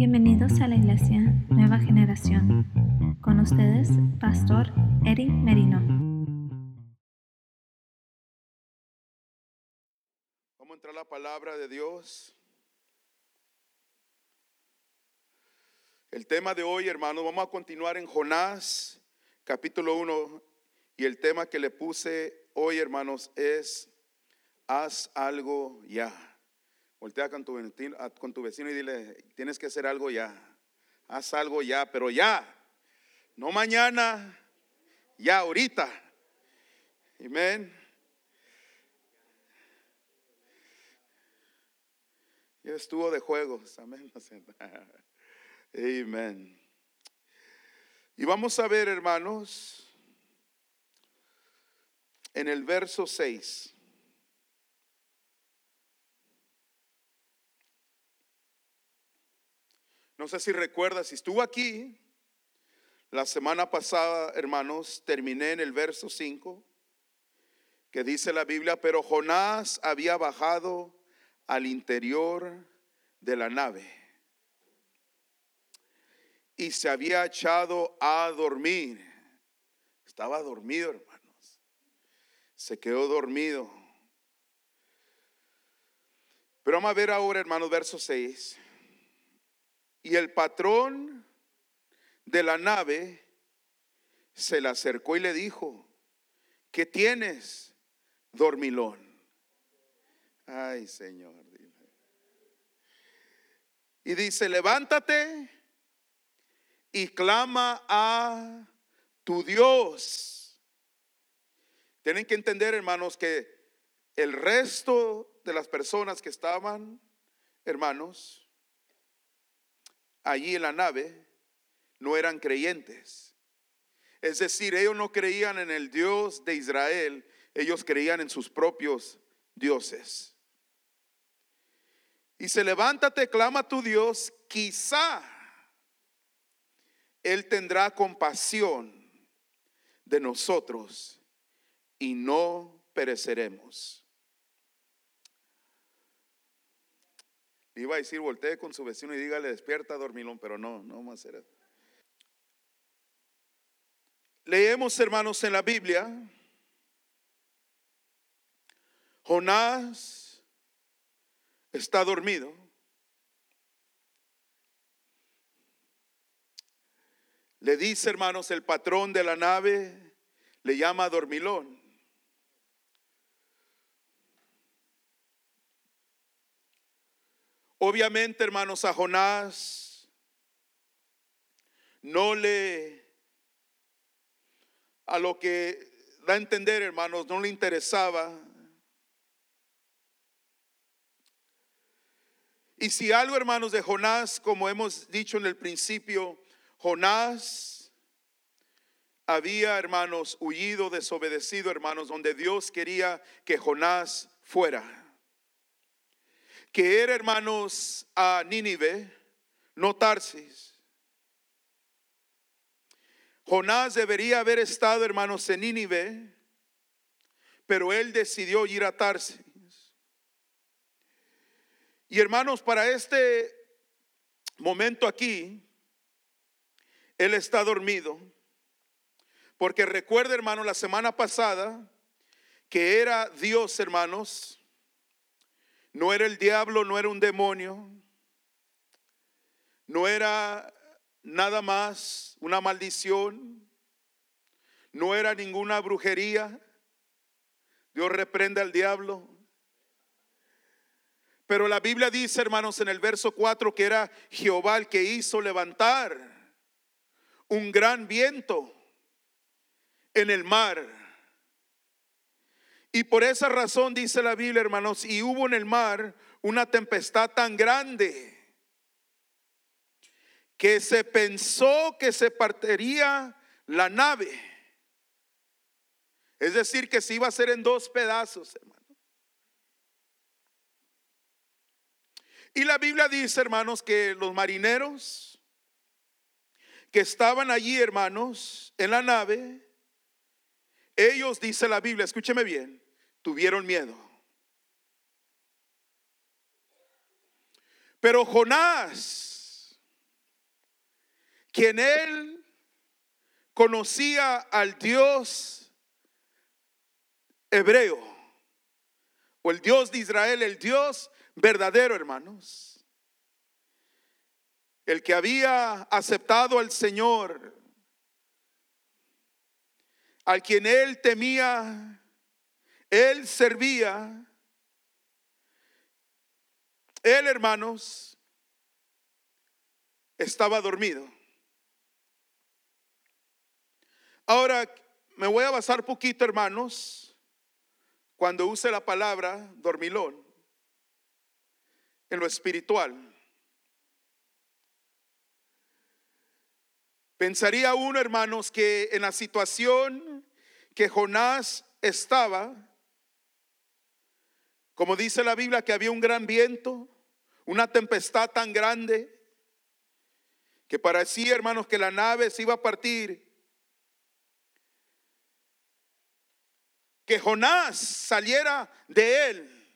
Bienvenidos a la Iglesia Nueva Generación. Con ustedes, Pastor Eric Merino. Vamos a entrar a la palabra de Dios. El tema de hoy, hermanos, vamos a continuar en Jonás, capítulo 1. Y el tema que le puse hoy, hermanos, es haz algo ya. Voltea con tu, vecino, con tu vecino y dile, tienes que hacer algo ya. Haz algo ya, pero ya. No mañana, ya ahorita. Amén. Ya estuvo de juegos. Amén. Amén. Y vamos a ver, hermanos, en el verso 6. No sé si recuerdas, si estuvo aquí la semana pasada, hermanos, terminé en el verso 5, que dice la Biblia, pero Jonás había bajado al interior de la nave y se había echado a dormir. Estaba dormido, hermanos. Se quedó dormido. Pero vamos a ver ahora, hermanos, verso 6. Y el patrón de la nave se le acercó y le dijo, ¿qué tienes, dormilón? Ay, Señor. Y dice, levántate y clama a tu Dios. Tienen que entender, hermanos, que el resto de las personas que estaban, hermanos, allí en la nave no eran creyentes. Es decir, ellos no creían en el Dios de Israel, ellos creían en sus propios dioses. Y se levántate, clama a tu Dios, quizá Él tendrá compasión de nosotros y no pereceremos. Iba a decir, voltee con su vecino y dígale, despierta, dormilón, pero no, no vamos a hacer eso. Leemos, hermanos, en la Biblia, Jonás está dormido. Le dice, hermanos, el patrón de la nave, le llama dormilón. Obviamente, hermanos, a Jonás no le, a lo que da a entender, hermanos, no le interesaba. Y si algo, hermanos, de Jonás, como hemos dicho en el principio, Jonás había, hermanos, huido, desobedecido, hermanos, donde Dios quería que Jonás fuera que era, hermanos, a Nínive, no Tarsis. Jonás debería haber estado, hermanos, en Nínive, pero él decidió ir a Tarsis. Y hermanos, para este momento aquí, él está dormido. Porque recuerda, hermano, la semana pasada que era Dios, hermanos, no era el diablo, no era un demonio, no era nada más una maldición, no era ninguna brujería. Dios reprende al diablo. Pero la Biblia dice, hermanos, en el verso 4 que era Jehová el que hizo levantar un gran viento en el mar y por esa razón dice la Biblia, hermanos, y hubo en el mar una tempestad tan grande que se pensó que se partiría la nave. Es decir, que se iba a hacer en dos pedazos, hermano. Y la Biblia dice, hermanos, que los marineros que estaban allí, hermanos, en la nave, ellos, dice la Biblia, escúcheme bien, tuvieron miedo. Pero Jonás quien él conocía al Dios hebreo o el Dios de Israel, el Dios verdadero, hermanos. El que había aceptado al Señor, al quien él temía, él servía. Él, hermanos, estaba dormido. Ahora me voy a basar poquito, hermanos, cuando use la palabra dormilón en lo espiritual. Pensaría uno, hermanos, que en la situación que Jonás estaba, como dice la Biblia, que había un gran viento, una tempestad tan grande, que parecía, hermanos, que la nave se iba a partir. Que Jonás saliera de él,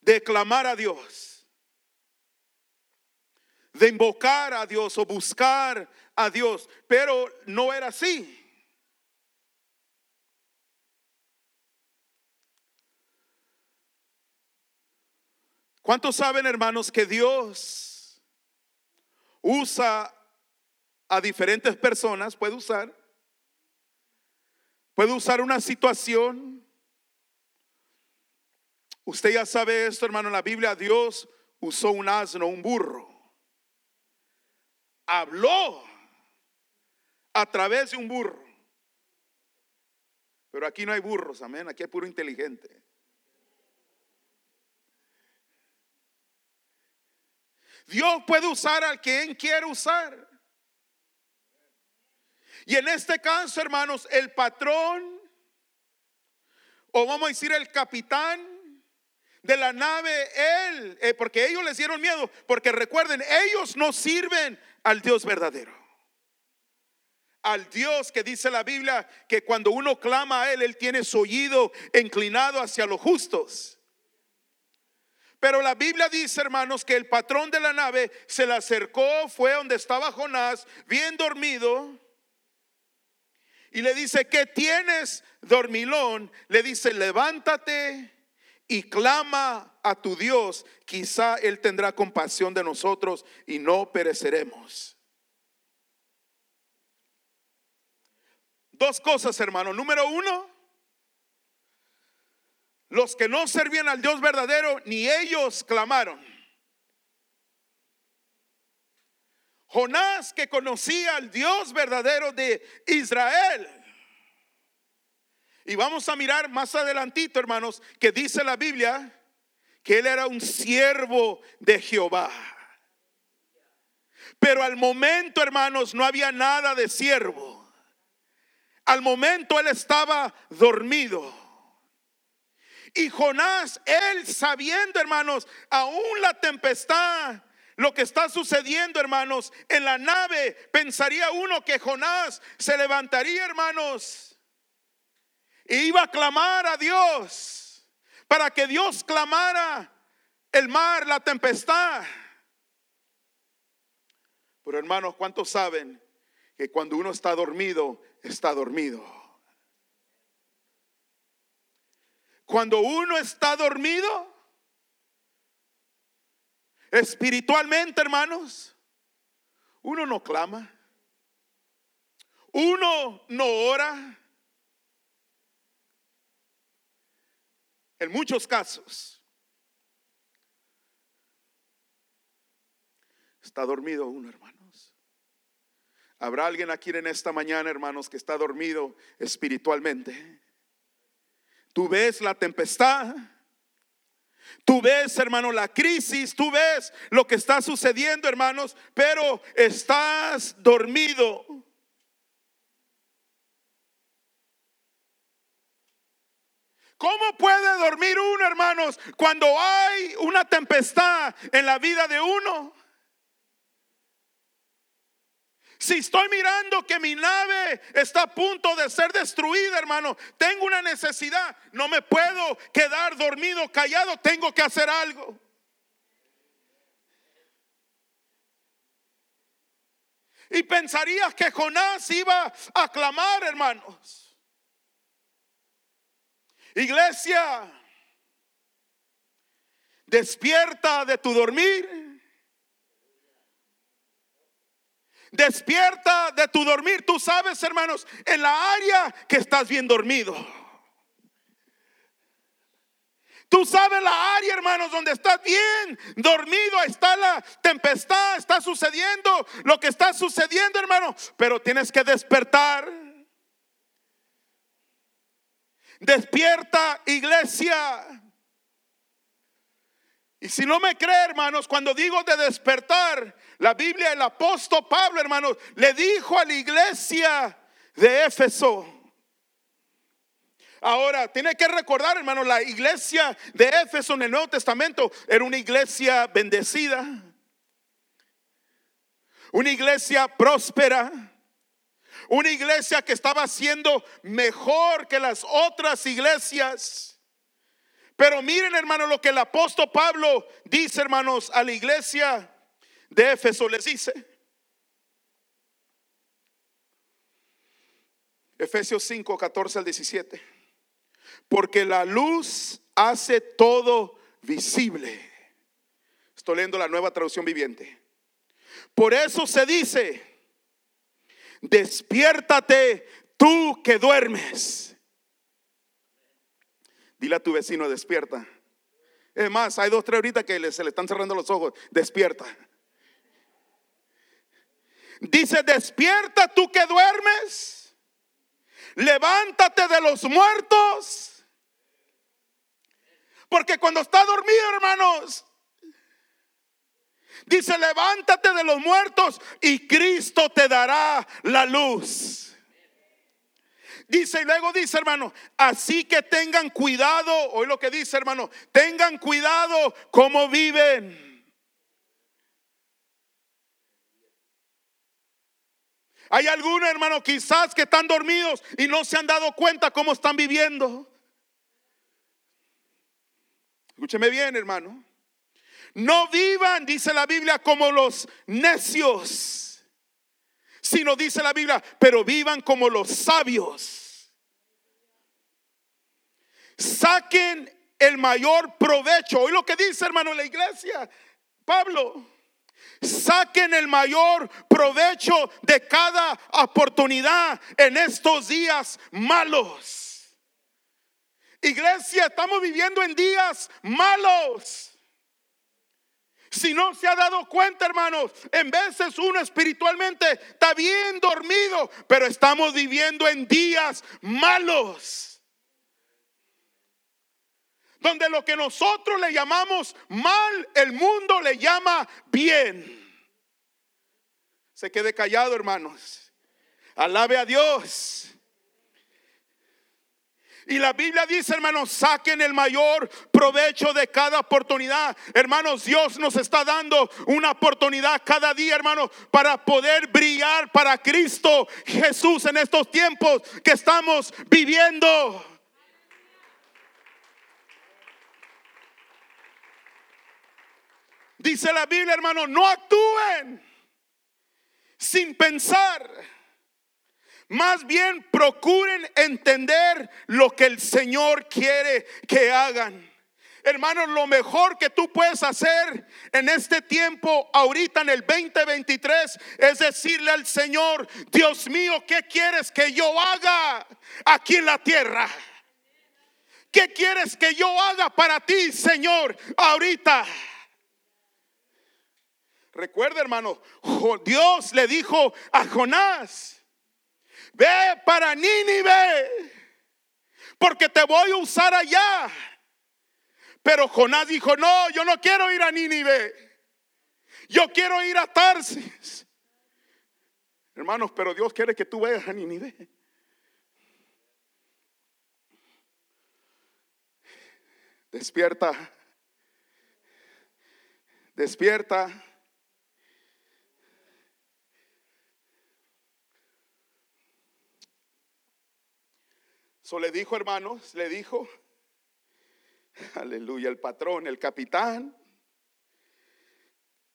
de clamar a Dios, de invocar a Dios o buscar a Dios, pero no era así. ¿Cuántos saben, hermanos, que Dios usa a diferentes personas, puede usar, puede usar una situación. Usted ya sabe esto, hermano, en la Biblia Dios usó un asno, un burro. Habló a través de un burro. Pero aquí no hay burros, amén, aquí hay puro inteligente. Dios puede usar al quien quiere usar. Y en este caso, hermanos, el patrón, o vamos a decir el capitán de la nave, él, eh, porque ellos les dieron miedo, porque recuerden, ellos no sirven al Dios verdadero. Al Dios que dice la Biblia que cuando uno clama a Él, Él tiene su oído inclinado hacia los justos. Pero la Biblia dice, hermanos, que el patrón de la nave se le acercó, fue donde estaba Jonás, bien dormido, y le dice, ¿qué tienes, dormilón? Le dice, levántate y clama a tu Dios, quizá Él tendrá compasión de nosotros y no pereceremos. Dos cosas, hermano. Número uno, los que no servían al Dios verdadero, ni ellos clamaron. Jonás que conocía al Dios verdadero de Israel. Y vamos a mirar más adelantito, hermanos, que dice la Biblia que él era un siervo de Jehová. Pero al momento, hermanos, no había nada de siervo. Al momento él estaba dormido. Y Jonás, él sabiendo, hermanos, aún la tempestad, lo que está sucediendo, hermanos, en la nave, pensaría uno que Jonás se levantaría, hermanos, e iba a clamar a Dios, para que Dios clamara el mar, la tempestad. Pero hermanos, ¿cuántos saben que cuando uno está dormido, está dormido? Cuando uno está dormido, espiritualmente, hermanos, uno no clama, uno no ora. En muchos casos, está dormido uno, hermanos. ¿Habrá alguien aquí en esta mañana, hermanos, que está dormido espiritualmente? Tú ves la tempestad. Tú ves, hermano, la crisis, tú ves lo que está sucediendo, hermanos, pero estás dormido. ¿Cómo puede dormir uno, hermanos, cuando hay una tempestad en la vida de uno? Si estoy mirando que mi nave está a punto de ser destruida, hermano, tengo una necesidad. No me puedo quedar dormido, callado, tengo que hacer algo. Y pensarías que Jonás iba a clamar, hermanos. Iglesia, despierta de tu dormir. Despierta de tu dormir. Tú sabes, hermanos, en la área que estás bien dormido. Tú sabes la área, hermanos, donde estás bien dormido, está la tempestad, está sucediendo lo que está sucediendo, hermano, pero tienes que despertar. Despierta, iglesia. Y si no me cree, hermanos, cuando digo de despertar, la Biblia, el apóstol Pablo, hermanos, le dijo a la iglesia de Éfeso, Ahora, tiene que recordar, hermano, la iglesia de Éfeso en el Nuevo Testamento era una iglesia bendecida, una iglesia próspera, una iglesia que estaba siendo mejor que las otras iglesias. Pero miren, hermano, lo que el apóstol Pablo dice, hermanos, a la iglesia de Éfeso les dice. Efesios 5, 14 al 17 porque la luz hace todo visible. Estoy leyendo la nueva traducción viviente. Por eso se dice, despiértate tú que duermes. Dile a tu vecino, despierta. Es más, hay dos, tres ahorita que se le están cerrando los ojos. Despierta. Dice, despierta tú que duermes. Levántate de los muertos porque cuando está dormido, hermanos, dice, levántate de los muertos y Cristo te dará la luz. Dice y luego dice, hermano, así que tengan cuidado, hoy lo que dice, hermano, tengan cuidado como viven. Hay algunos, hermano, quizás que están dormidos y no se han dado cuenta cómo están viviendo. Escúcheme bien, hermano. No vivan, dice la Biblia, como los necios, sino dice la Biblia, pero vivan como los sabios. Saquen el mayor provecho. Hoy lo que dice, hermano, la iglesia, Pablo. Saquen el mayor provecho de cada oportunidad en estos días malos. Iglesia, estamos viviendo en días malos. Si no se ha dado cuenta, hermanos, en veces uno espiritualmente está bien dormido, pero estamos viviendo en días malos. Donde lo que nosotros le llamamos mal, el mundo le llama bien. Se quede callado, hermanos. Alabe a Dios. Y la Biblia dice, hermanos, saquen el mayor provecho de cada oportunidad. Hermanos, Dios nos está dando una oportunidad cada día, hermanos, para poder brillar para Cristo Jesús en estos tiempos que estamos viviendo. Dice la Biblia, hermanos, no actúen sin pensar más bien procuren entender lo que el Señor quiere que hagan. Hermanos, lo mejor que tú puedes hacer en este tiempo, ahorita en el 2023, es decirle al Señor, Dios mío, ¿qué quieres que yo haga aquí en la tierra? ¿Qué quieres que yo haga para ti, Señor, ahorita? Recuerda, hermano, Dios le dijo a Jonás, ve para Nínive, porque te voy a usar allá. Pero Jonás dijo, no, yo no quiero ir a Nínive, yo quiero ir a Tarsis. Hermanos, pero Dios quiere que tú vayas a Nínive. Despierta, despierta. So le dijo, hermanos, le dijo, aleluya, el patrón, el capitán,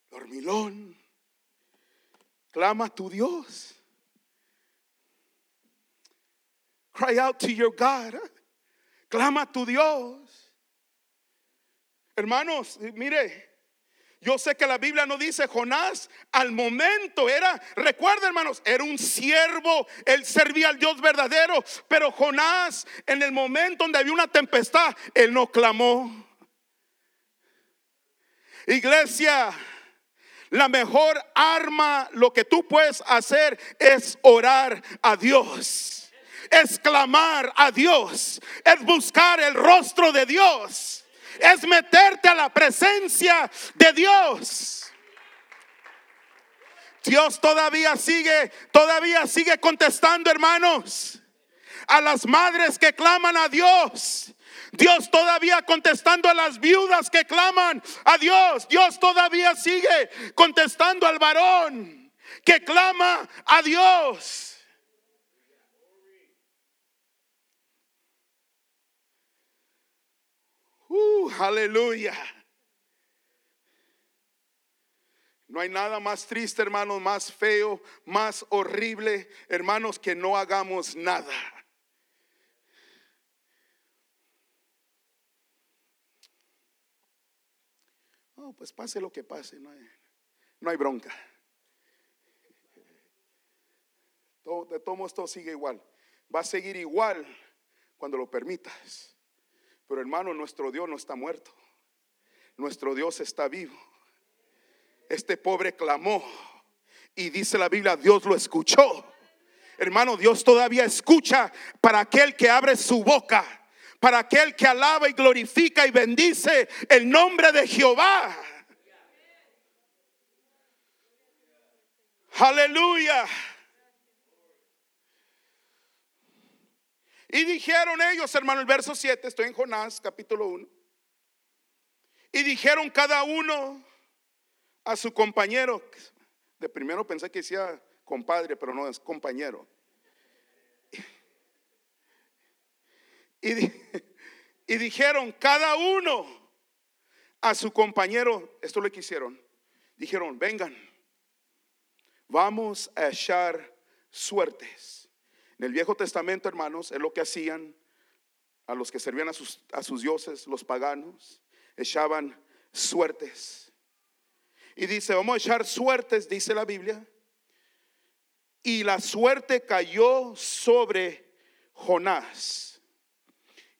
dormilón. Clama a tu Dios. Cry out to your God. Clama a tu Dios. Hermanos, mire, yo sé que la Biblia no dice Jonás al momento era, recuerden hermanos, era un siervo, él servía al Dios verdadero, pero Jonás en el momento donde había una tempestad, él no clamó. Iglesia, la mejor arma, lo que tú puedes hacer es orar a Dios, es clamar a Dios, es buscar el rostro de Dios es meterte a la presencia de Dios. Dios todavía sigue, todavía sigue contestando, hermanos, a las madres que claman a Dios. Dios todavía contestando a las viudas que claman a Dios. Dios todavía sigue contestando al varón que clama a Dios. Uh, aleluya. No hay nada más triste, hermanos, más feo, más horrible, hermanos, que no hagamos nada. Oh, pues pase lo que pase, no hay, bronca. De todos todo sigue igual. Va a seguir igual cuando lo permitas. Pero hermano, nuestro Dios no está muerto. Nuestro Dios está vivo. Este pobre clamó y dice la Biblia, Dios lo escuchó. Hermano, Dios todavía escucha para aquel que abre su boca, para aquel que alaba y glorifica y bendice el nombre de Jehová. Aleluya. Y dijeron ellos, hermano, el verso 7, estoy en Jonás, capítulo 1. Y dijeron cada uno a su compañero. De primero pensé que decía compadre, pero no es compañero. Y, y dijeron cada uno a su compañero, esto lo que hicieron. Dijeron, vengan, vamos a echar suertes. En el Viejo Testamento, hermanos, es lo que hacían a los que servían a sus, a sus dioses, los paganos, echaban suertes. Y dice, vamos a echar suertes, dice la Biblia. Y la suerte cayó sobre Jonás.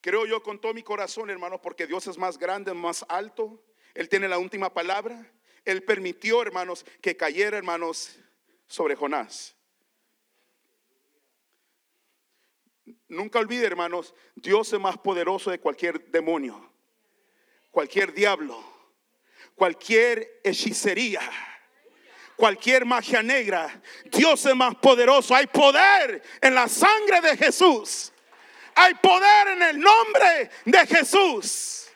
Creo yo con todo mi corazón, hermanos, porque Dios es más grande, más alto. Él tiene la última palabra. Él permitió, hermanos, que cayera, hermanos, sobre Jonás. Nunca olvide, hermanos, Dios es más poderoso de cualquier demonio, cualquier diablo, cualquier hechicería, cualquier magia negra. Dios es más poderoso. Hay poder en la sangre de Jesús. Hay poder en el nombre de Jesús.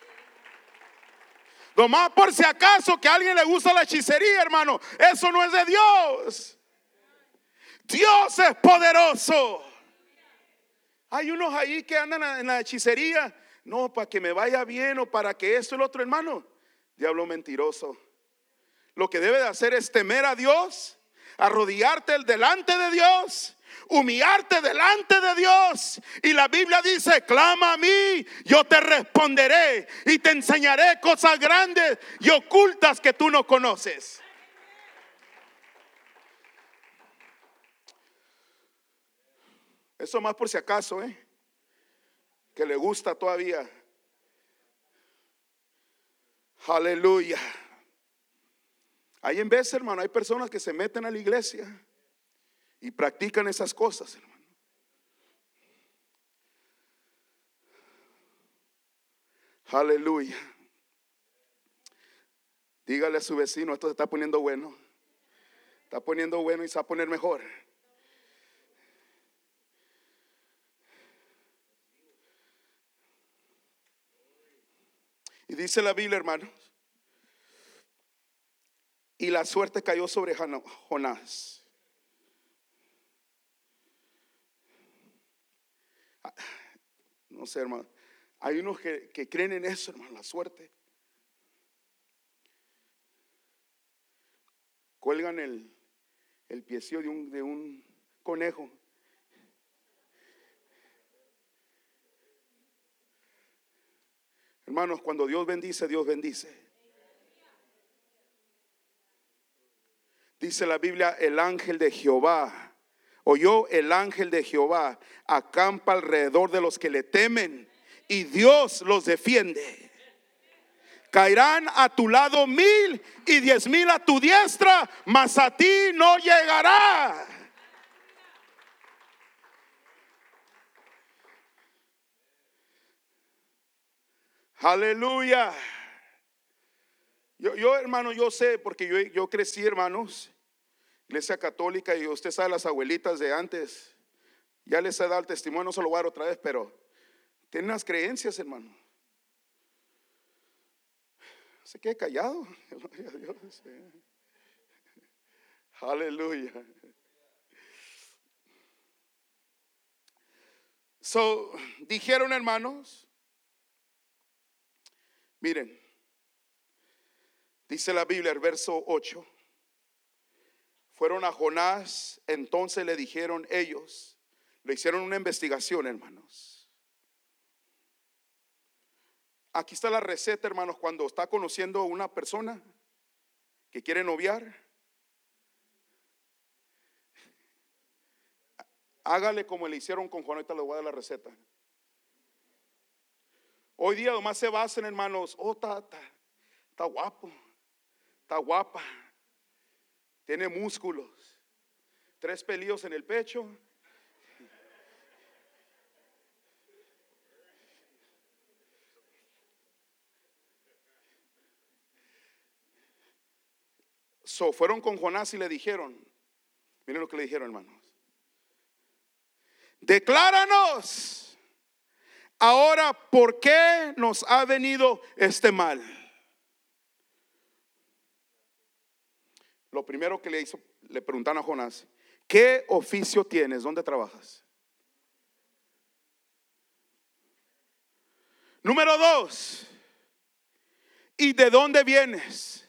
Nomás por si acaso que a alguien le gusta la hechicería, hermano, eso no es de Dios. Dios es poderoso. Hay unos ahí que andan en la hechicería. No, para que me vaya bien o para que esto y lo otro, hermano. Diablo mentiroso. Lo que debe de hacer es temer a Dios, arrodillarte delante de Dios, humillarte delante de Dios. Y la Biblia dice, clama a mí, yo te responderé y te enseñaré cosas grandes y ocultas que tú no conoces. Eso más por si acaso, ¿eh? Que le gusta todavía. Aleluya. Hay en vez, hermano, hay personas que se meten a la iglesia y practican esas cosas, hermano. Aleluya. Dígale a su vecino, esto se está poniendo bueno. Está poniendo bueno y se va a poner mejor. Dice la Biblia, hermanos, y la suerte cayó sobre Jonás. No sé, hermano. Hay unos que, creen en eso, hermano, la suerte. Cuelgan el, piecillo de un conejo. Hermanos, cuando Dios bendice, Dios bendice. Dice la Biblia, el ángel de Jehová, oyó el ángel de Jehová, acampa alrededor de los que le temen y Dios los defiende. Caerán a tu lado mil y diez mil a tu diestra, mas a ti no llegará. Aleluya. Yo, yo, hermano, yo sé, porque yo, yo crecí, hermanos, iglesia católica, y usted sabe las abuelitas de antes. Ya les he dado el testimonio, no se lo voy a dar otra vez, pero tienen unas creencias, hermano. Se quede callado. Aleluya. So, dijeron hermanos, miren, dice la Biblia, el verso 8, fueron a Jonás, entonces le dijeron ellos, le hicieron una investigación, hermanos. Aquí está la receta, hermanos, cuando está conociendo a una persona que quiere noviar. Hágale como le hicieron con Juan, ahorita le voy a la receta. Hoy día nomás se basan, hermanos, oh, está, está guapo, está guapa, tiene músculos, tres pelillos en el pecho, fueron con Jonás y le dijeron, miren lo que le dijeron hermanos, decláranos ahora por qué nos ha venido este mal. Lo primero que le hizo, le preguntaron a Jonás, ¿qué oficio tienes? ¿Dónde trabajas? Número dos, ¿y de dónde vienes?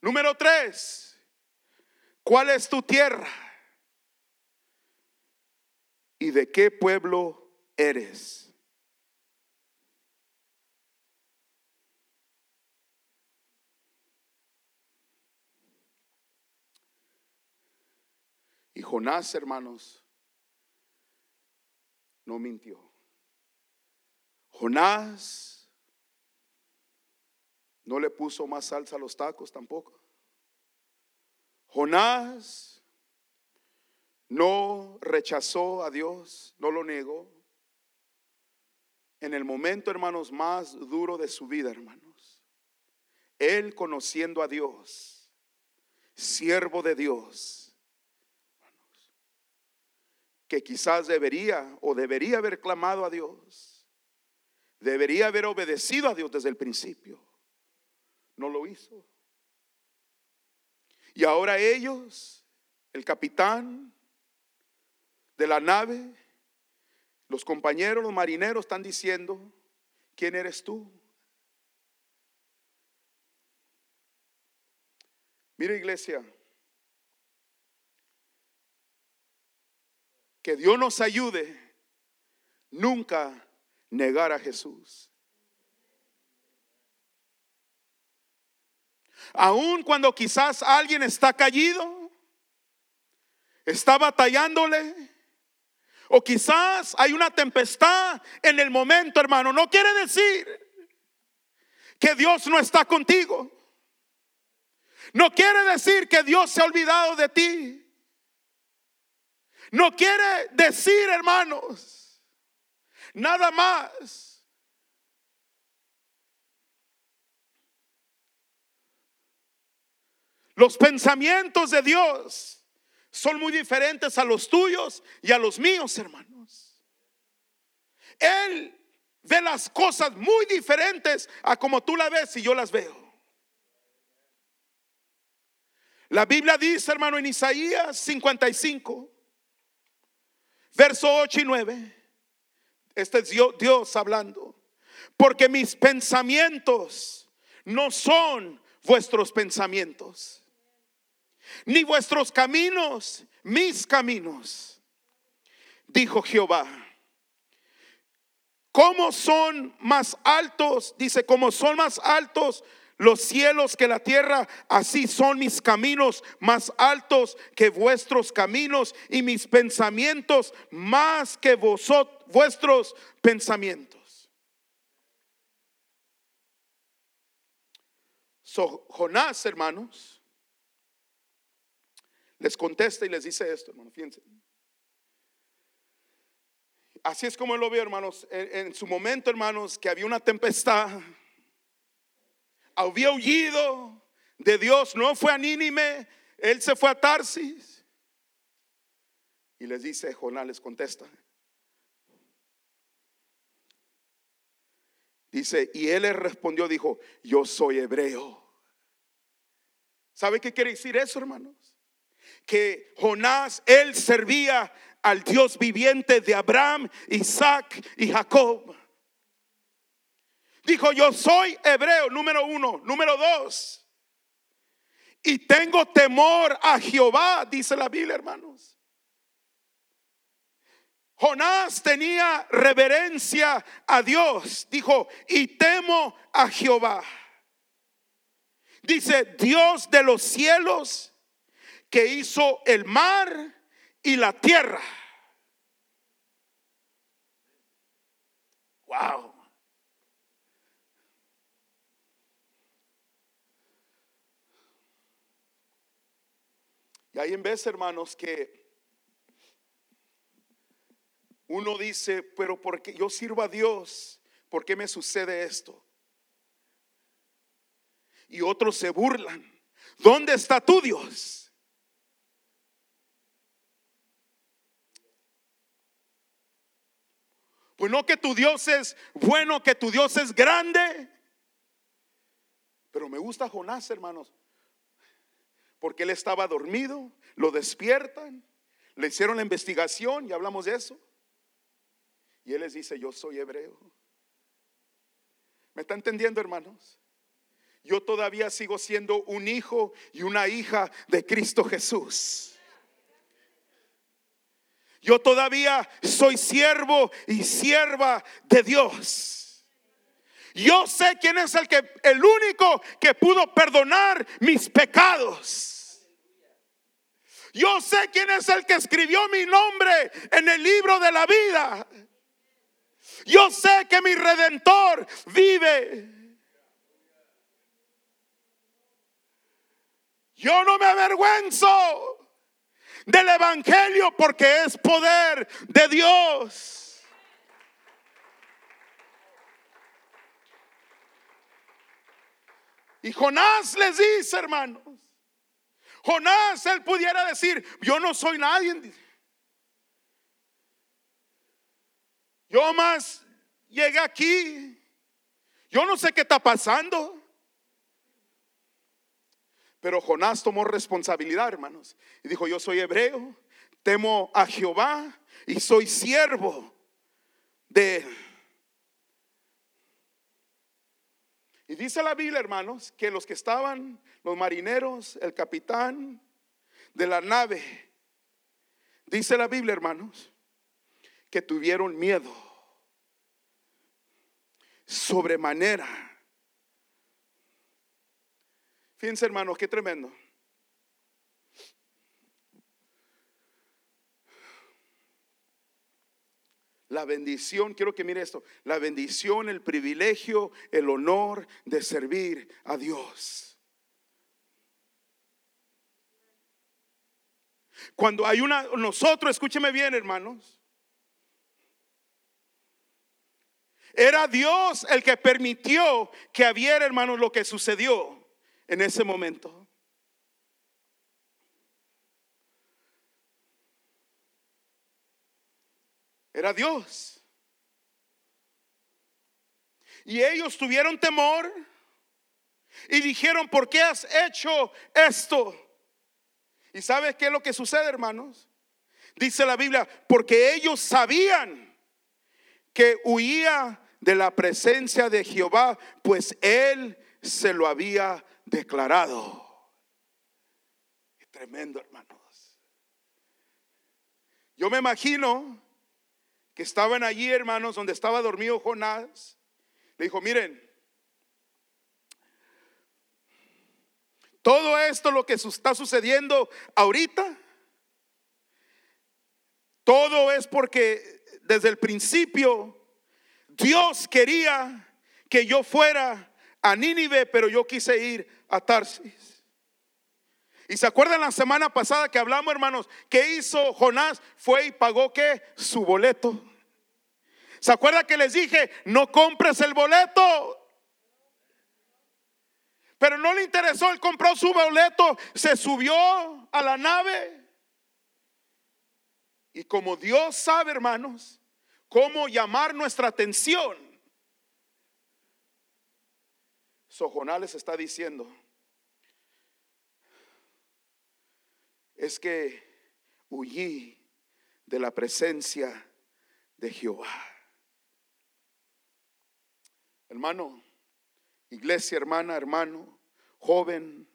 Número tres, ¿cuál es tu tierra? ¿Y de qué pueblo eres? Y Jonás, hermanos, no mintió. Jonás no le puso más salsa a los tacos tampoco. Jonás no rechazó a Dios, no lo negó. En el momento, hermanos, más duro de su vida, hermanos. Él conociendo a Dios, siervo de Dios, que quizás debería o debería haber clamado a Dios, debería haber obedecido a Dios desde el principio no lo hizo. Y ahora ellos, el capitán de la nave, los compañeros, los marineros están diciendo, ¿quién eres tú? Mira iglesia, que Dios nos ayude nunca negar a Jesús. Aun cuando quizás alguien está caído, está batallándole, o quizás hay una tempestad en el momento, hermano, no quiere decir que Dios no está contigo. No quiere decir que Dios se ha olvidado de ti. No quiere decir, hermanos, nada más Los pensamientos de Dios son muy diferentes a los tuyos y a los míos, hermanos. Él ve las cosas muy diferentes a como tú las ves y yo las veo. La Biblia dice, hermano, en Isaías 55, verso 8 y 9, este es Dios hablando, porque mis pensamientos no son vuestros pensamientos, ni vuestros caminos, mis caminos, dijo Jehová. ¿Cómo son más altos? Dice, como son más altos los cielos que la tierra, así son mis caminos más altos que vuestros caminos y mis pensamientos más que vosotros, vuestros pensamientos. So, Jonás, hermanos, les contesta y les dice esto, hermano, fíjense. Así es como él lo vio, hermanos. En, su momento, hermanos, que había una tempestad había huido de Dios, no fue a él se fue a Tarsis. Y les dice, Jonás les contesta. Dice, y él le respondió, dijo, yo soy hebreo. ¿Sabe qué quiere decir eso, hermanos? Que Jonás, él servía al Dios viviente de Abraham, Isaac y Jacob. Dijo, yo soy hebreo, número uno. Número dos. Y tengo temor a Jehová, dice la Biblia, hermanos. Jonás tenía reverencia a Dios. Dijo, y temo a Jehová. Dice, Dios de los cielos que hizo el mar y la tierra. Wow. Y hay en vez, hermanos, que uno dice, pero porque yo sirvo a Dios, ¿por qué me sucede esto? Y otros se burlan. ¿Dónde está tu Dios? Pues no que tu Dios es bueno, que tu Dios es grande. Pero me gusta Jonás, hermanos porque él estaba dormido, lo despiertan, le hicieron la investigación y hablamos de eso. Y él les dice, yo soy hebreo. ¿Me está entendiendo, hermanos? Yo todavía sigo siendo un hijo y una hija de Cristo Jesús. Yo todavía soy siervo y sierva de Dios. Yo sé quién es el que el único que pudo perdonar mis pecados. Yo sé quién es el que escribió mi nombre en el libro de la vida. Yo sé que mi redentor vive. Yo no me avergüenzo del Evangelio porque es poder de Dios. Y Jonás les dice, hermanos, Jonás, él pudiera decir, yo no soy nadie. Yo más llegué aquí. Yo no sé qué está pasando. Pero Jonás tomó responsabilidad, hermanos. Y dijo, yo soy hebreo, temo a Jehová y soy siervo de Y dice la Biblia, hermanos, que los que estaban, los marineros, el capitán de la nave, dice la Biblia, hermanos, que tuvieron miedo sobremanera. Fíjense, hermanos, qué tremendo. la bendición, quiero que mire esto, la bendición, el privilegio, el honor de servir a Dios. Cuando hay una, nosotros, escúcheme bien hermanos, era Dios el que permitió que hubiera, hermanos, lo que sucedió en ese momento. Era Dios. Y ellos tuvieron temor y dijeron, ¿por qué has hecho esto? ¿Y sabes qué es lo que sucede, hermanos? Dice la Biblia, porque ellos sabían que huía de la presencia de Jehová, pues él se lo había declarado. tremendo, hermanos. Yo me imagino que estaban allí, hermanos, donde estaba dormido Jonás. Le dijo, miren, todo esto lo que está sucediendo ahorita, todo es porque desde el principio Dios quería que yo fuera a Nínive, pero yo quise ir a Tarsis. Y se acuerdan la semana pasada que hablamos, hermanos, ¿qué hizo Jonás? Fue y pagó qué? Su boleto. ¿Se acuerda que les dije, no compres el boleto? Pero no le interesó, él compró su boleto, se subió a la nave. Y como Dios sabe, hermanos, cómo llamar nuestra atención, Sojonal les está diciendo, es que huí de la presencia de Jehová. Hermano, iglesia, hermana, hermano, joven,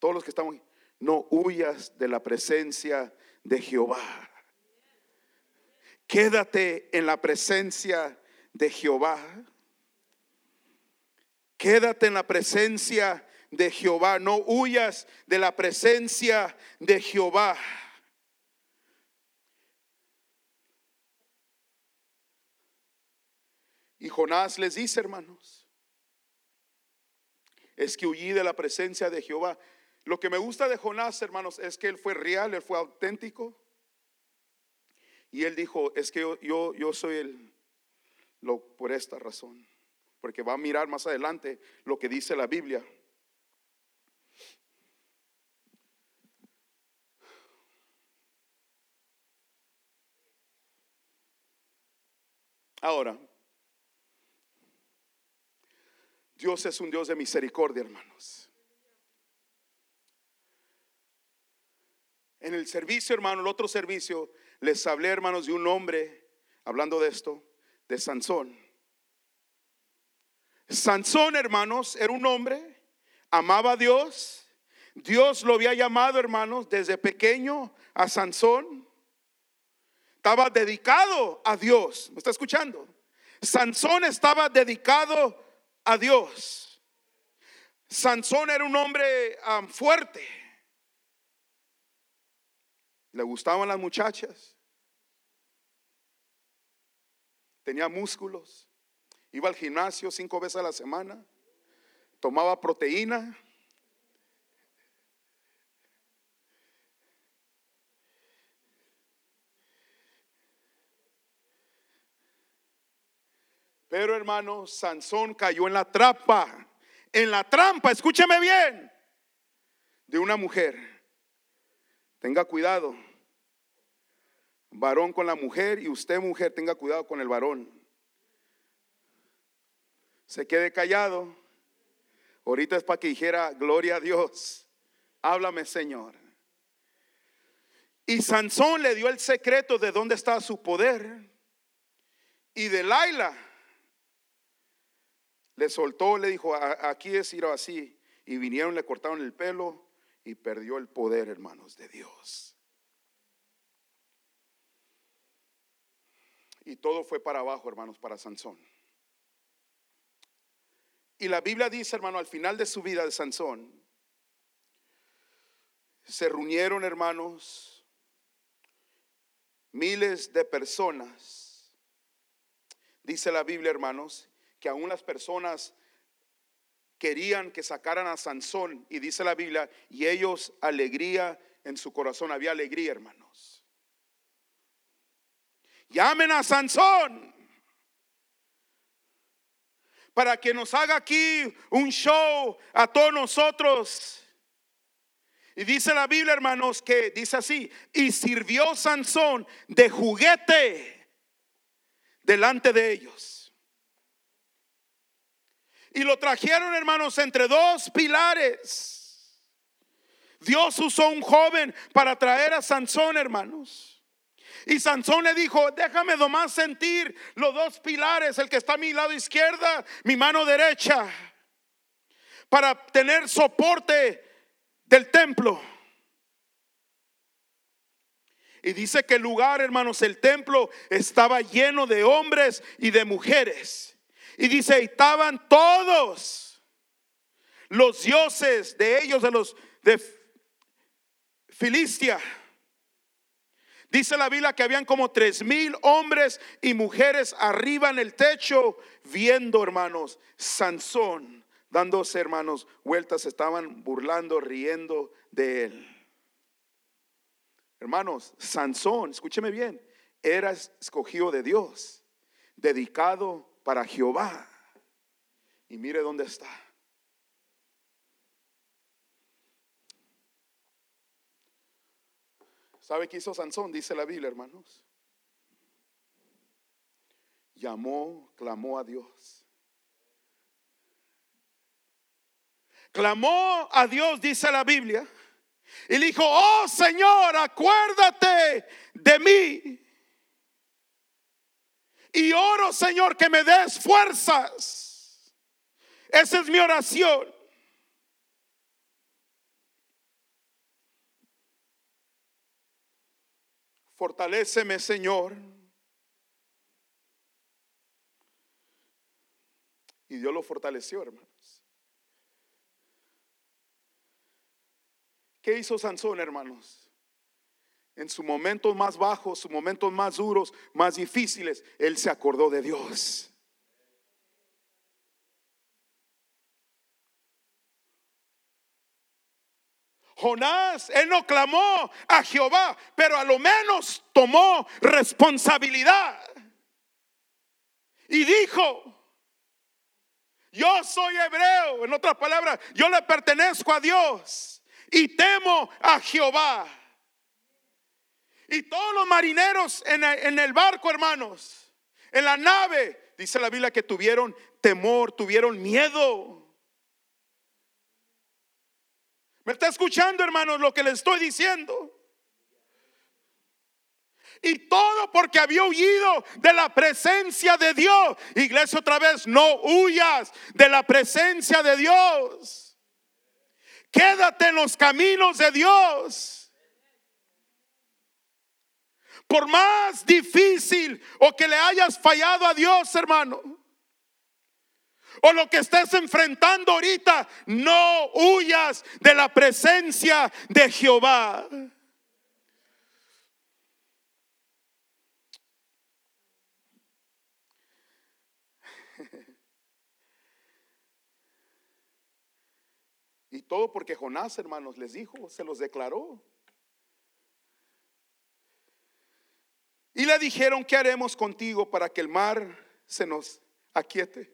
todos los que estamos, no huyas de la presencia de Jehová. Quédate en la presencia de Jehová. Quédate en la presencia de Jehová. No huyas de la presencia de Jehová. Y Jonás les dice, hermanos, es que huí de la presencia de Jehová. Lo que me gusta de Jonás, hermanos, es que él fue real, él fue auténtico. Y él dijo, es que yo, yo, soy el, lo, por esta razón porque va a mirar más adelante lo que dice la Biblia. Ahora, Dios es un Dios de misericordia, hermanos. En el servicio, hermano, el otro servicio, les hablé, hermanos, de un hombre, hablando de esto, de Sansón. Sansón, hermanos, era un hombre, amaba a Dios. Dios lo había llamado, hermanos, desde pequeño a Sansón. Estaba dedicado a Dios. ¿Me está escuchando? Sansón estaba dedicado a Dios. Sansón era un hombre fuerte. Le gustaban las muchachas. Tenía músculos. Iba al gimnasio cinco veces a la semana. Tomaba proteína. Pero hermano, Sansón cayó en la trampa, en la trampa, escúcheme bien, de una mujer. Tenga cuidado, varón con la mujer y usted mujer, tenga cuidado con el varón se quede callado. Ahorita es para que dijera, gloria a Dios, háblame Señor. Y Sansón le dio el secreto de dónde estaba su poder. Y de Laila le soltó, le dijo, aquí es ir así. Y vinieron, le cortaron el pelo y perdió el poder, hermanos, de Dios. Y todo fue para abajo, hermanos, para Sansón. Y la Biblia dice, hermano, al final de su vida de Sansón, se reunieron, hermanos, miles de personas. Dice la Biblia, hermanos, que aún las personas querían que sacaran a Sansón. Y dice la Biblia, y ellos alegría en su corazón, había alegría, hermanos. Llamen a Sansón para que nos haga aquí un show a todos nosotros. Y dice la Biblia, hermanos, que dice así, y sirvió Sansón de juguete delante de ellos. Y lo trajeron, hermanos, entre dos pilares. Dios usó un joven para traer a Sansón, hermanos. Y Sansón le dijo, déjame nomás sentir los dos pilares, el que está a mi lado izquierda, mi mano derecha. para tener soporte del templo. Y dice que el lugar, hermanos, el templo estaba lleno de hombres y de mujeres. Y dice, estaban todos los dioses de ellos, de los de Filistia. Dice la Biblia que habían como tres mil hombres y mujeres arriba en el techo viendo, hermanos, Sansón, dándose, hermanos, vueltas, estaban burlando, riendo de él. Hermanos, Sansón, escúcheme bien, era escogido de Dios, dedicado para Jehová. Y mire dónde está. ¿Sabe qué hizo Sansón? Dice la Biblia, hermanos. Llamó, clamó a Dios. Clamó a Dios, dice la Biblia y dijo, oh Señor, acuérdate de mí. Y oro, Señor, que me des fuerzas. Esa es mi oración. Fortaléceme, Señor. Y Dios lo fortaleció, hermano. ¿Qué hizo Sansón, hermanos? En sus momentos más bajos, sus momentos más duros, más difíciles, él se acordó de Dios. Jonás, él no clamó a Jehová, pero a lo menos tomó responsabilidad. Y dijo, yo soy hebreo, en otras palabras, yo le pertenezco a Dios y temo a Jehová. Y todos los marineros en el, barco, hermanos, en la nave, dice la Biblia que tuvieron temor, tuvieron miedo. ¿Me está escuchando, hermanos, lo que le estoy diciendo? Y todo porque había huido de la presencia de Dios. Iglesia, otra vez, no huyas de la presencia de Dios. Quédate en los caminos de Dios. Por más difícil o que le hayas fallado a Dios, hermano, o lo que estés enfrentando ahorita, no huyas de la presencia de Jehová. Y todo porque Jonás, hermanos, les dijo, se los declaró. Y le dijeron, ¿qué haremos contigo para que el mar se nos aquiete?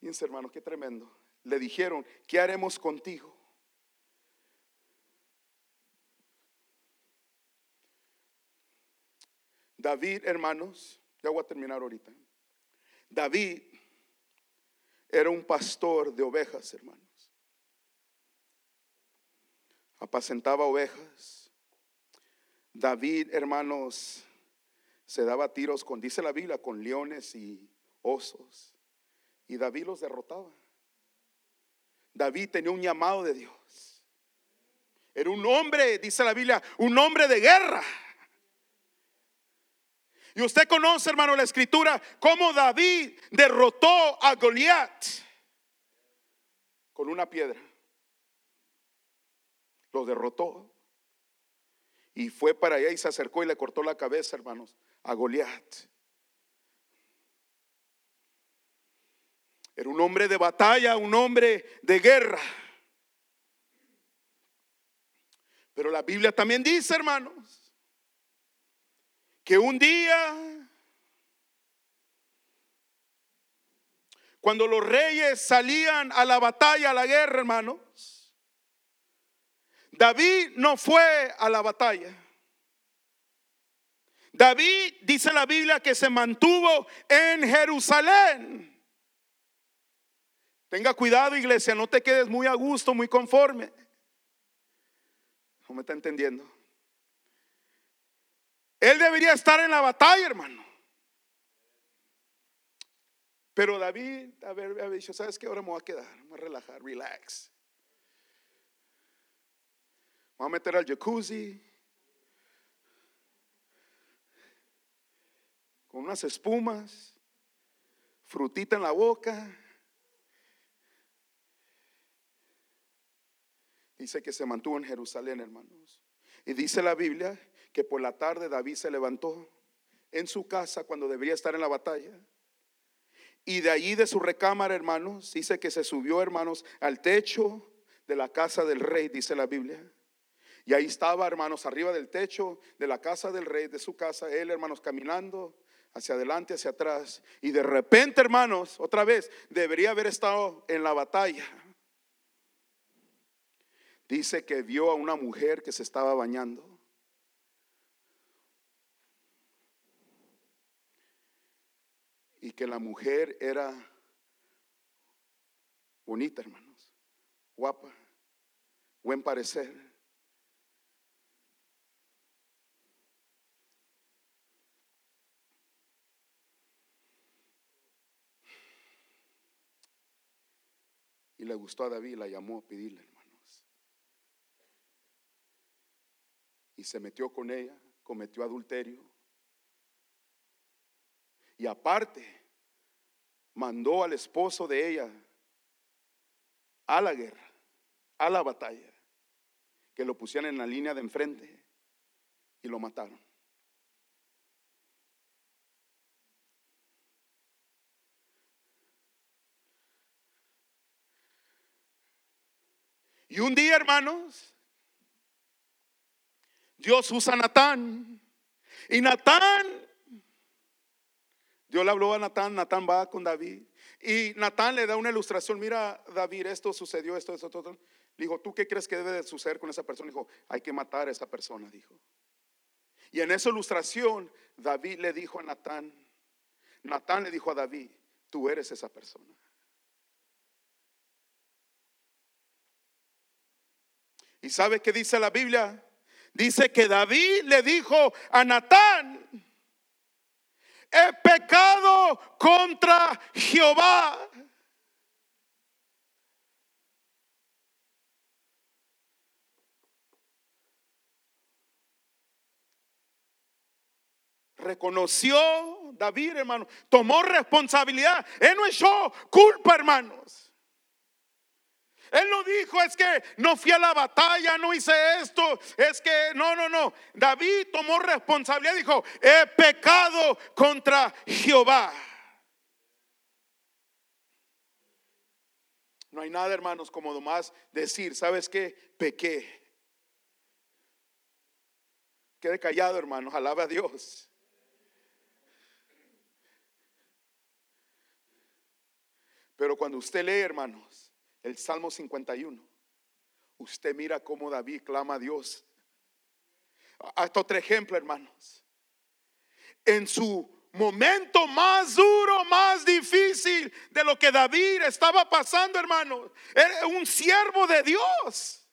Fíjense, hermano, qué tremendo. Le dijeron, ¿qué haremos contigo? David, hermanos, ya voy a terminar ahorita. David era un pastor de ovejas, hermanos. Apacentaba ovejas. David, hermanos, se daba tiros con, dice la Biblia, con leones y osos. Y David los derrotaba. David tenía un llamado de Dios. Era un hombre, dice la Biblia, un hombre de guerra. Y usted conoce, hermano, la escritura, cómo David derrotó a Goliat con una piedra. Lo derrotó. Y fue para allá y se acercó y le cortó la cabeza, hermanos, a Goliat. Era un hombre de batalla, un hombre de guerra. Pero la Biblia también dice, hermanos, que un día, cuando los reyes salían a la batalla, a la guerra, hermanos, David no fue a la batalla. David dice la Biblia que se mantuvo en Jerusalén. Tenga cuidado, iglesia, no te quedes muy a gusto, muy conforme. No me está entendiendo. Él debería estar en la batalla, hermano. Pero David, había dicho, ¿sabes qué? Ahora me voy a quedar, me voy a relajar, relax. Me voy a meter al jacuzzi. Con unas espumas, frutita en la boca. Dice que se mantuvo en Jerusalén, hermanos. Y dice la Biblia que por la tarde David se levantó en su casa cuando debería estar en la batalla. Y de allí de su recámara, hermanos, dice que se subió, hermanos, al techo de la casa del rey, dice la Biblia. Y ahí estaba, hermanos, arriba del techo de la casa del rey, de su casa, él, hermanos, caminando hacia adelante, hacia atrás. Y de repente, hermanos, otra vez, debería haber estado en la batalla. Dice que vio a una mujer que se estaba bañando. y que la mujer era bonita, hermanos, guapa, buen parecer. Y le gustó a David, la llamó a pedirle, hermanos. Y se metió con ella, cometió adulterio. Y aparte, mandó al esposo de ella a la guerra, a la batalla, que lo pusieran en la línea de enfrente y lo mataron. Y un día, hermanos, Dios usa a Natán. Y Natán Dios le habló a Natán, Natán va con David. Y Natán le da una ilustración, mira David, esto sucedió, esto, esto, esto. Le dijo, ¿tú qué crees que debe de suceder con esa persona? Dijo, hay que matar a esa persona, dijo. Y en esa ilustración, David le dijo a Natán, Natán le dijo a David, tú eres esa persona. ¿Y sabe qué dice la Biblia? Dice que David le dijo a Natán, he pecado contra Jehová. Reconoció David, hermano, tomó responsabilidad. Él no echó culpa, hermanos. Él no dijo, es que no fui a la batalla, no hice esto, es que no, no, no. David tomó responsabilidad, dijo, he pecado contra Jehová. No hay nada, hermanos, como nomás decir, ¿sabes qué? Pequé. Quede callado, hermanos, alaba a Dios. Pero cuando usted lee, hermanos, el Salmo 51. Usted mira cómo David clama a Dios. Hasta otro ejemplo, hermanos. En su momento más duro, más difícil de lo que David estaba pasando, hermanos. Era un siervo de Dios.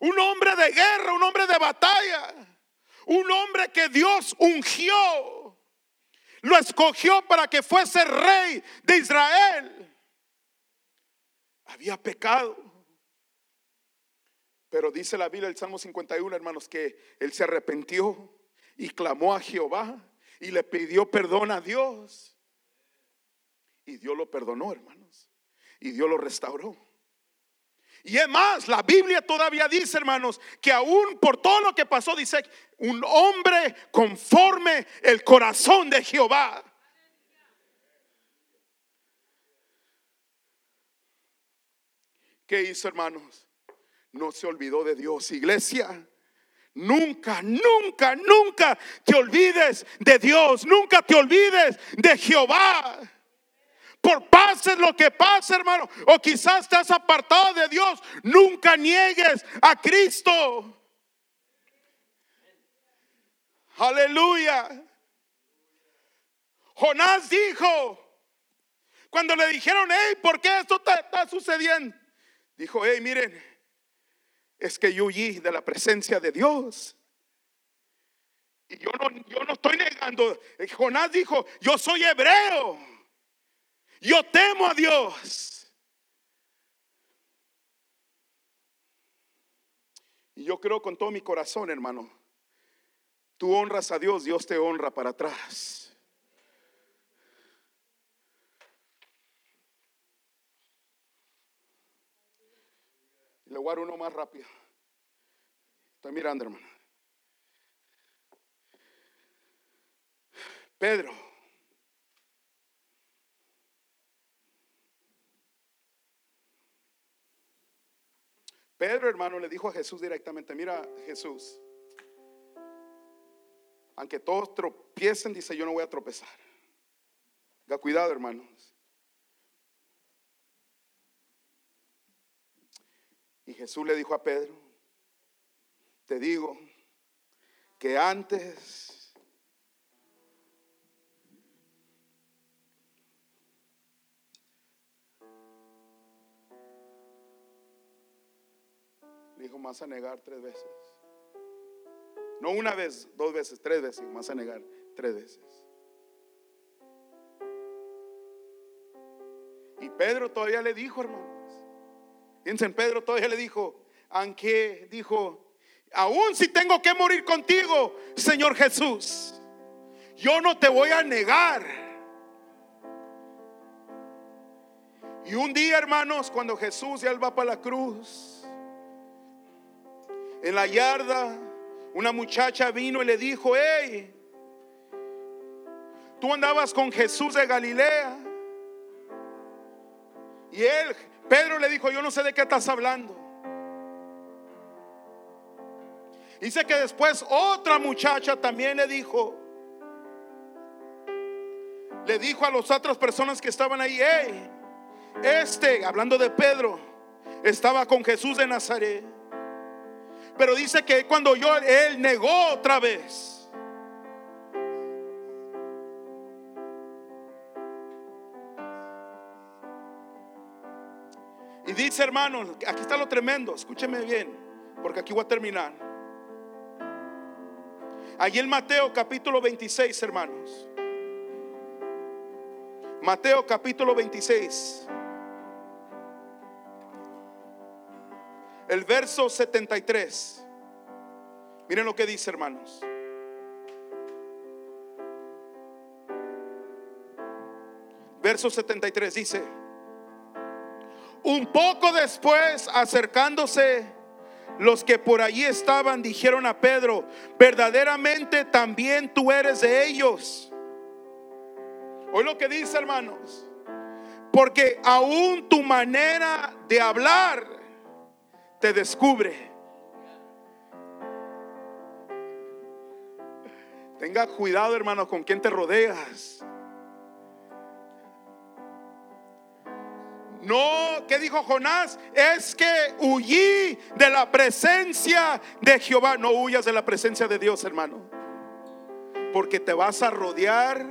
Un hombre de guerra, un hombre de batalla. Un hombre que Dios ungió. Lo escogió para que fuese rey de Israel había pecado. Pero dice la Biblia, el Salmo 51, hermanos, que él se arrepintió y clamó a Jehová y le pidió perdón a Dios. Y Dios lo perdonó, hermanos. Y Dios lo restauró. Y es más, la Biblia todavía dice, hermanos, que aún por todo lo que pasó, dice, un hombre conforme el corazón de Jehová. ¿Qué hizo, hermanos? No se olvidó de Dios, iglesia. Nunca, nunca, nunca te olvides de Dios. Nunca te olvides de Jehová. Por pase lo que pase, hermano. O quizás estás apartado de Dios. Nunca niegues a Cristo. Aleluya. Jonás dijo, cuando le dijeron, hey, ¿por qué esto está sucediendo? Dijo, hey, miren, es que yo huí de la presencia de Dios. Y yo no, yo no estoy negando. Jonás dijo, yo soy hebreo. Yo temo a Dios. Y yo creo con todo mi corazón, hermano, tú honras a Dios, Dios te honra para atrás. Le voy a uno más rápido. Estoy mirando, hermano. Pedro. Pedro, hermano, le dijo a Jesús directamente, mira Jesús, aunque todos tropiecen, dice, yo no voy a tropezar. Haga cuidado, hermanos. Jesús le dijo a Pedro, te digo que antes dijo, más a negar tres veces. No una vez, dos veces, tres veces, más a negar tres veces. Y Pedro todavía le dijo, hermanos. Piensen, Pedro todavía le dijo, aunque dijo, aún si tengo que morir contigo, Señor Jesús, yo no te voy a negar. Y un día, hermanos, cuando Jesús ya va para la cruz, en la yarda, una muchacha vino y le dijo, hey, tú andabas con Jesús de Galilea. Y él, Pedro le dijo, yo no sé de qué estás hablando. Dice que después otra muchacha también le dijo, le dijo a las otras personas que estaban ahí, hey, este, hablando de Pedro, estaba con Jesús de Nazaret. Pero dice que cuando yo, él negó otra vez. Dice, hermanos, aquí está lo tremendo, escúcheme bien, porque aquí voy a terminar. Allí en Mateo capítulo 26, hermanos. Mateo capítulo 26. El verso 73. Miren lo que dice, hermanos. Verso 73 dice, un poco después, acercándose los que por allí estaban, dijeron a Pedro, verdaderamente también tú eres de ellos. Hoy lo que dice, hermanos, porque aún tu manera de hablar te descubre. Tenga cuidado, hermano, con quien te rodeas. No, ¿qué dijo Jonás? Es que huí de la presencia de Jehová. No huyas de la presencia de Dios, hermano. Porque te vas a rodear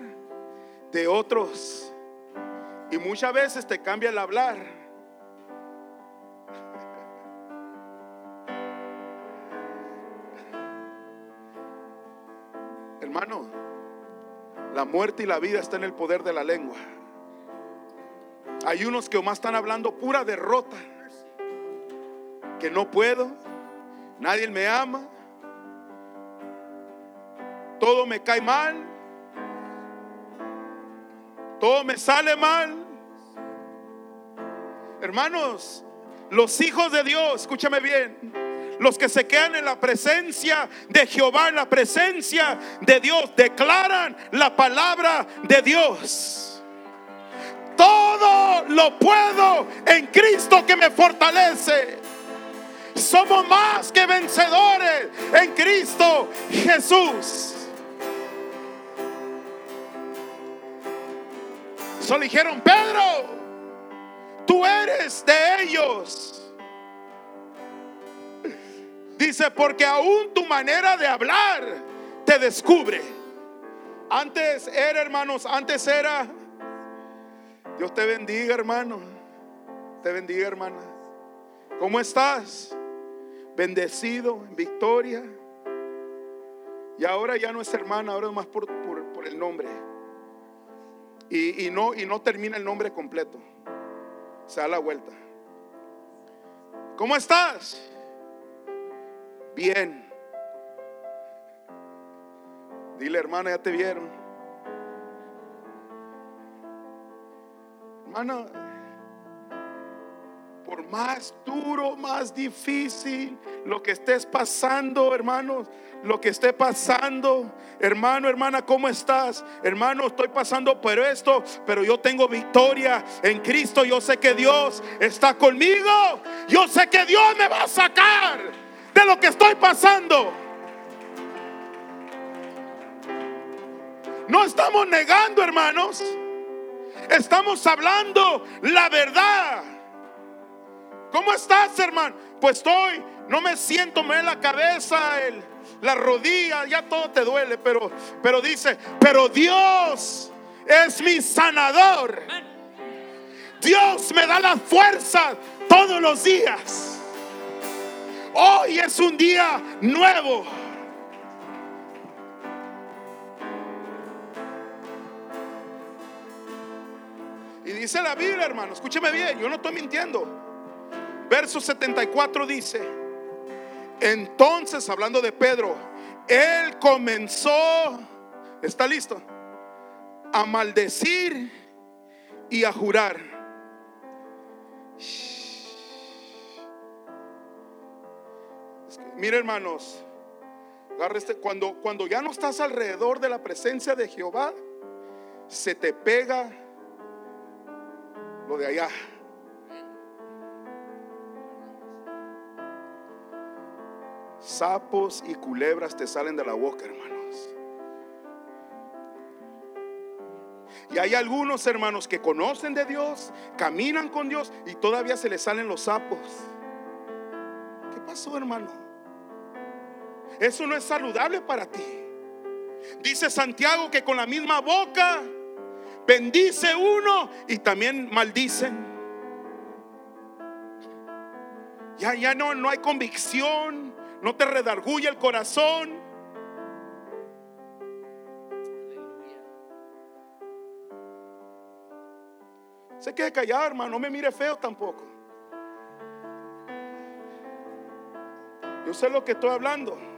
de otros. Y muchas veces te cambia el hablar. Hermano, la muerte y la vida está en el poder de la lengua. Hay unos que más están hablando pura derrota. Que no puedo, nadie me ama, todo me cae mal, todo me sale mal. Hermanos, los hijos de Dios, escúchame bien, los que se quedan en la presencia de Jehová, en la presencia de Dios, declaran la palabra de Dios. Todo lo puedo en Cristo que me fortalece. Somos más que vencedores en Cristo Jesús. Solo dijeron, Pedro, tú eres de ellos. Dice, porque aún tu manera de hablar te descubre. Antes era, hermanos, antes era, Dios te bendiga, hermano. Te bendiga, hermana. ¿Cómo estás? Bendecido, en victoria. Y ahora ya no es hermana, ahora es más por, el nombre. y, no, y no termina el nombre completo. Se da la vuelta. ¿Cómo estás? Bien. Dile, hermana, ya te vieron. Hermana, por más duro, más difícil, lo que estés pasando, hermanos, lo que esté pasando, hermano, hermana, ¿cómo estás? Hermano, estoy pasando por esto, pero yo tengo victoria en Cristo. Yo sé que Dios está conmigo. Yo sé que Dios me va a sacar de lo que estoy pasando. No estamos negando, hermanos. Estamos hablando la verdad. ¿Cómo estás, hermano? Pues estoy, no me siento, me en la cabeza, el, la rodilla, ya todo te duele, pero, pero dice, pero Dios es mi sanador. Dios me da la fuerza todos los días. Hoy es un día nuevo. Y dice la Biblia, hermano, escúcheme bien, yo no estoy mintiendo. Verso 74 dice, entonces, hablando de Pedro, él comenzó, ¿está listo? A maldecir y a jurar. Mire hermanos, este, cuando, cuando ya no estás alrededor de la presencia de Jehová, se te pega lo de allá. sapos y culebras te salen de la boca, hermanos. Y hay algunos hermanos que conocen de Dios, caminan con Dios y todavía se les salen los sapos. ¿Qué pasó, hermano? Eso no es saludable para ti. Dice Santiago que con la misma boca bendice uno y también maldicen. Ya, ya no, no hay convicción, no te redarguye el corazón. Se quede callado, hermano, no me mire feo tampoco. Yo sé lo que estoy hablando.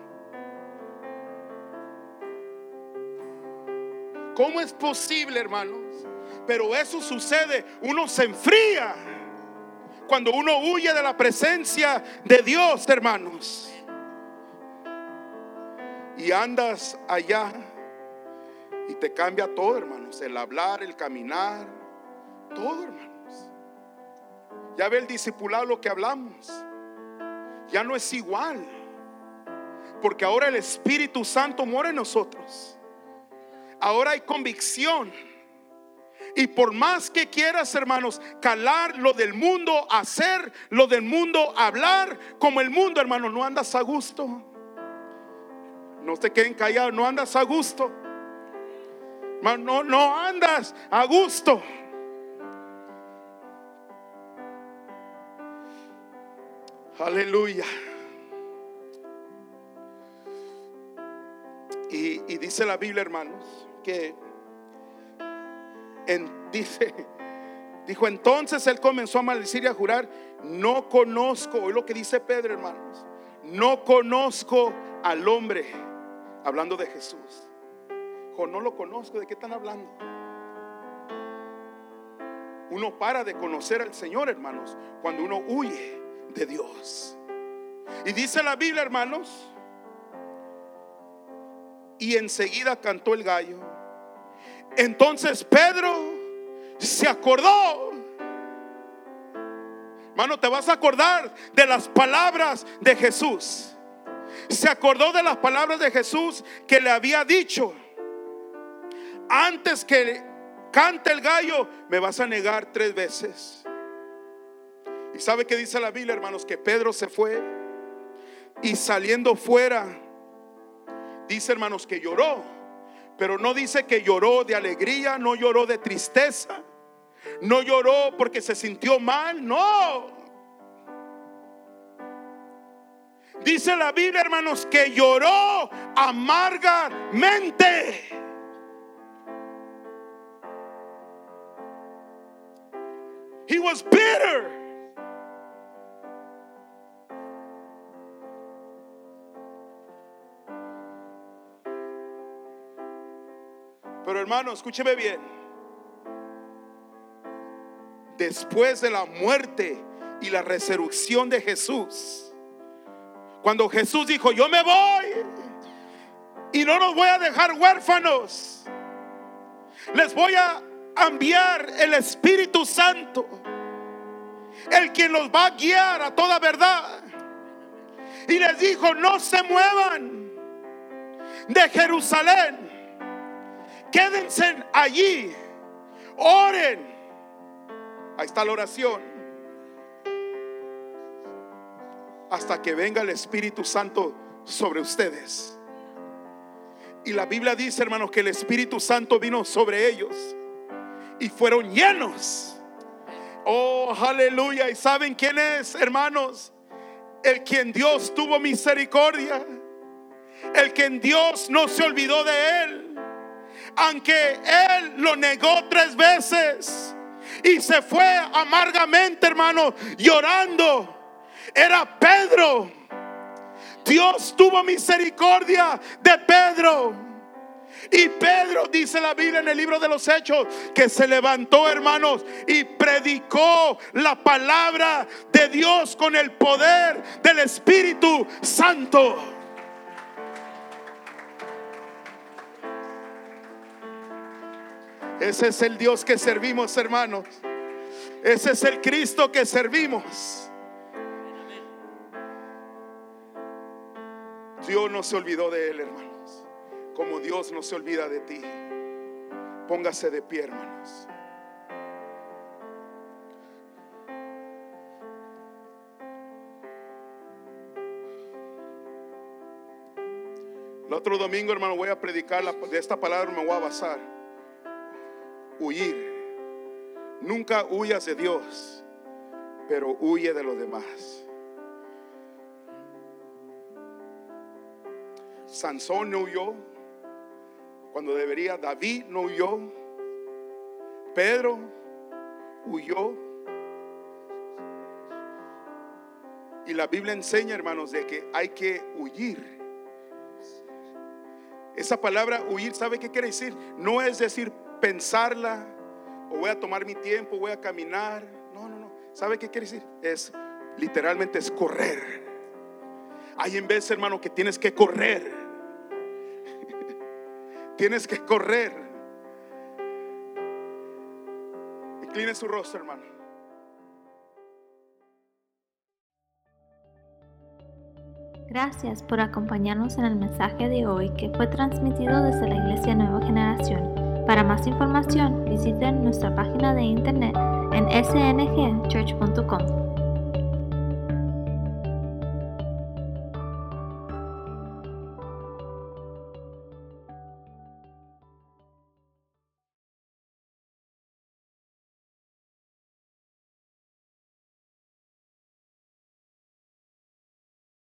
¿Cómo es posible, hermanos? Pero eso sucede, uno se enfría cuando uno huye de la presencia de Dios, hermanos y andas allá y te cambia todo, hermanos. El hablar, el caminar, todo, hermanos. Ya ve el discipulado lo que hablamos. Ya no es igual. Porque ahora el Espíritu Santo mora en nosotros. Ahora hay convicción. Y por más que quieras, hermanos, calar lo del mundo, hacer lo del mundo, hablar como el mundo, hermanos, no andas a gusto. No se queden callados, no andas a gusto. No, no andas a gusto. Aleluya. Y, dice la Biblia, hermanos, en, dice, dijo entonces él comenzó a maldecir y a jurar, no conozco, hoy lo que dice Pedro, hermanos, no conozco al hombre hablando de Jesús. O no lo conozco, ¿de qué están hablando? Uno para de conocer al Señor, hermanos, cuando uno huye de Dios. Y dice la Biblia, hermanos, y enseguida cantó el gallo. Entonces Pedro se acordó. Hermano, te vas a acordar de las palabras de Jesús se acordó de las palabras de Jesús que le había dicho. Antes que cante el gallo, me vas a negar tres veces. Y sabe que dice la Biblia, hermanos, que Pedro se fue y saliendo fuera, dice hermanos que lloró, pero no dice que lloró de alegría, no lloró de tristeza, no lloró porque se sintió mal, no. Dice la Biblia, hermanos, que lloró amargamente. He was bitter. Hermano, escúcheme bien. Después de la muerte y la resurrección de Jesús, cuando Jesús dijo, yo me voy y no los voy a dejar huérfanos, les voy a enviar el Espíritu Santo, el quien los va a guiar a toda verdad. Y les dijo, no se muevan de Jerusalén, quédense allí, oren. Ahí está la oración. Hasta que venga el Espíritu Santo sobre ustedes. Y la Biblia dice, hermanos, que el Espíritu Santo vino sobre ellos y fueron llenos. Oh, aleluya. ¿Y saben quién es, hermanos? El quien Dios tuvo misericordia. El quien Dios no se olvidó de él. Aunque él lo negó tres veces y se fue amargamente, hermanos, llorando. Era Pedro. Dios tuvo misericordia de Pedro. Y Pedro, dice la Biblia en el libro de los Hechos, que se levantó, hermanos, y predicó la palabra de Dios con el poder del Espíritu Santo. Ese es el Dios que servimos, hermanos. Ese es el Cristo que servimos. Dios no se olvidó de él, hermanos. Como Dios no se olvida de ti. Póngase de pie, hermanos. El otro domingo, hermano, voy a predicar de esta palabra, me voy a basar. Huir. Nunca huyas de Dios, pero huye de los demás. Sansón no huyó cuando debería, David no huyó, Pedro huyó. Y la Biblia enseña, hermanos, de que hay que huir. Esa palabra huir, ¿sabe qué quiere decir? No es decir pensarla o voy a tomar mi tiempo, voy a caminar. No, no, no. ¿Sabe qué quiere decir? Es literalmente es correr. Hay en vez, hermano, que tienes que correr. tienes que correr. Incline su rostro, hermano. Gracias por acompañarnos en el mensaje de hoy que fue transmitido desde la Iglesia Nueva Generación. Para más información, visiten nuestra página de internet en sngchurch.com.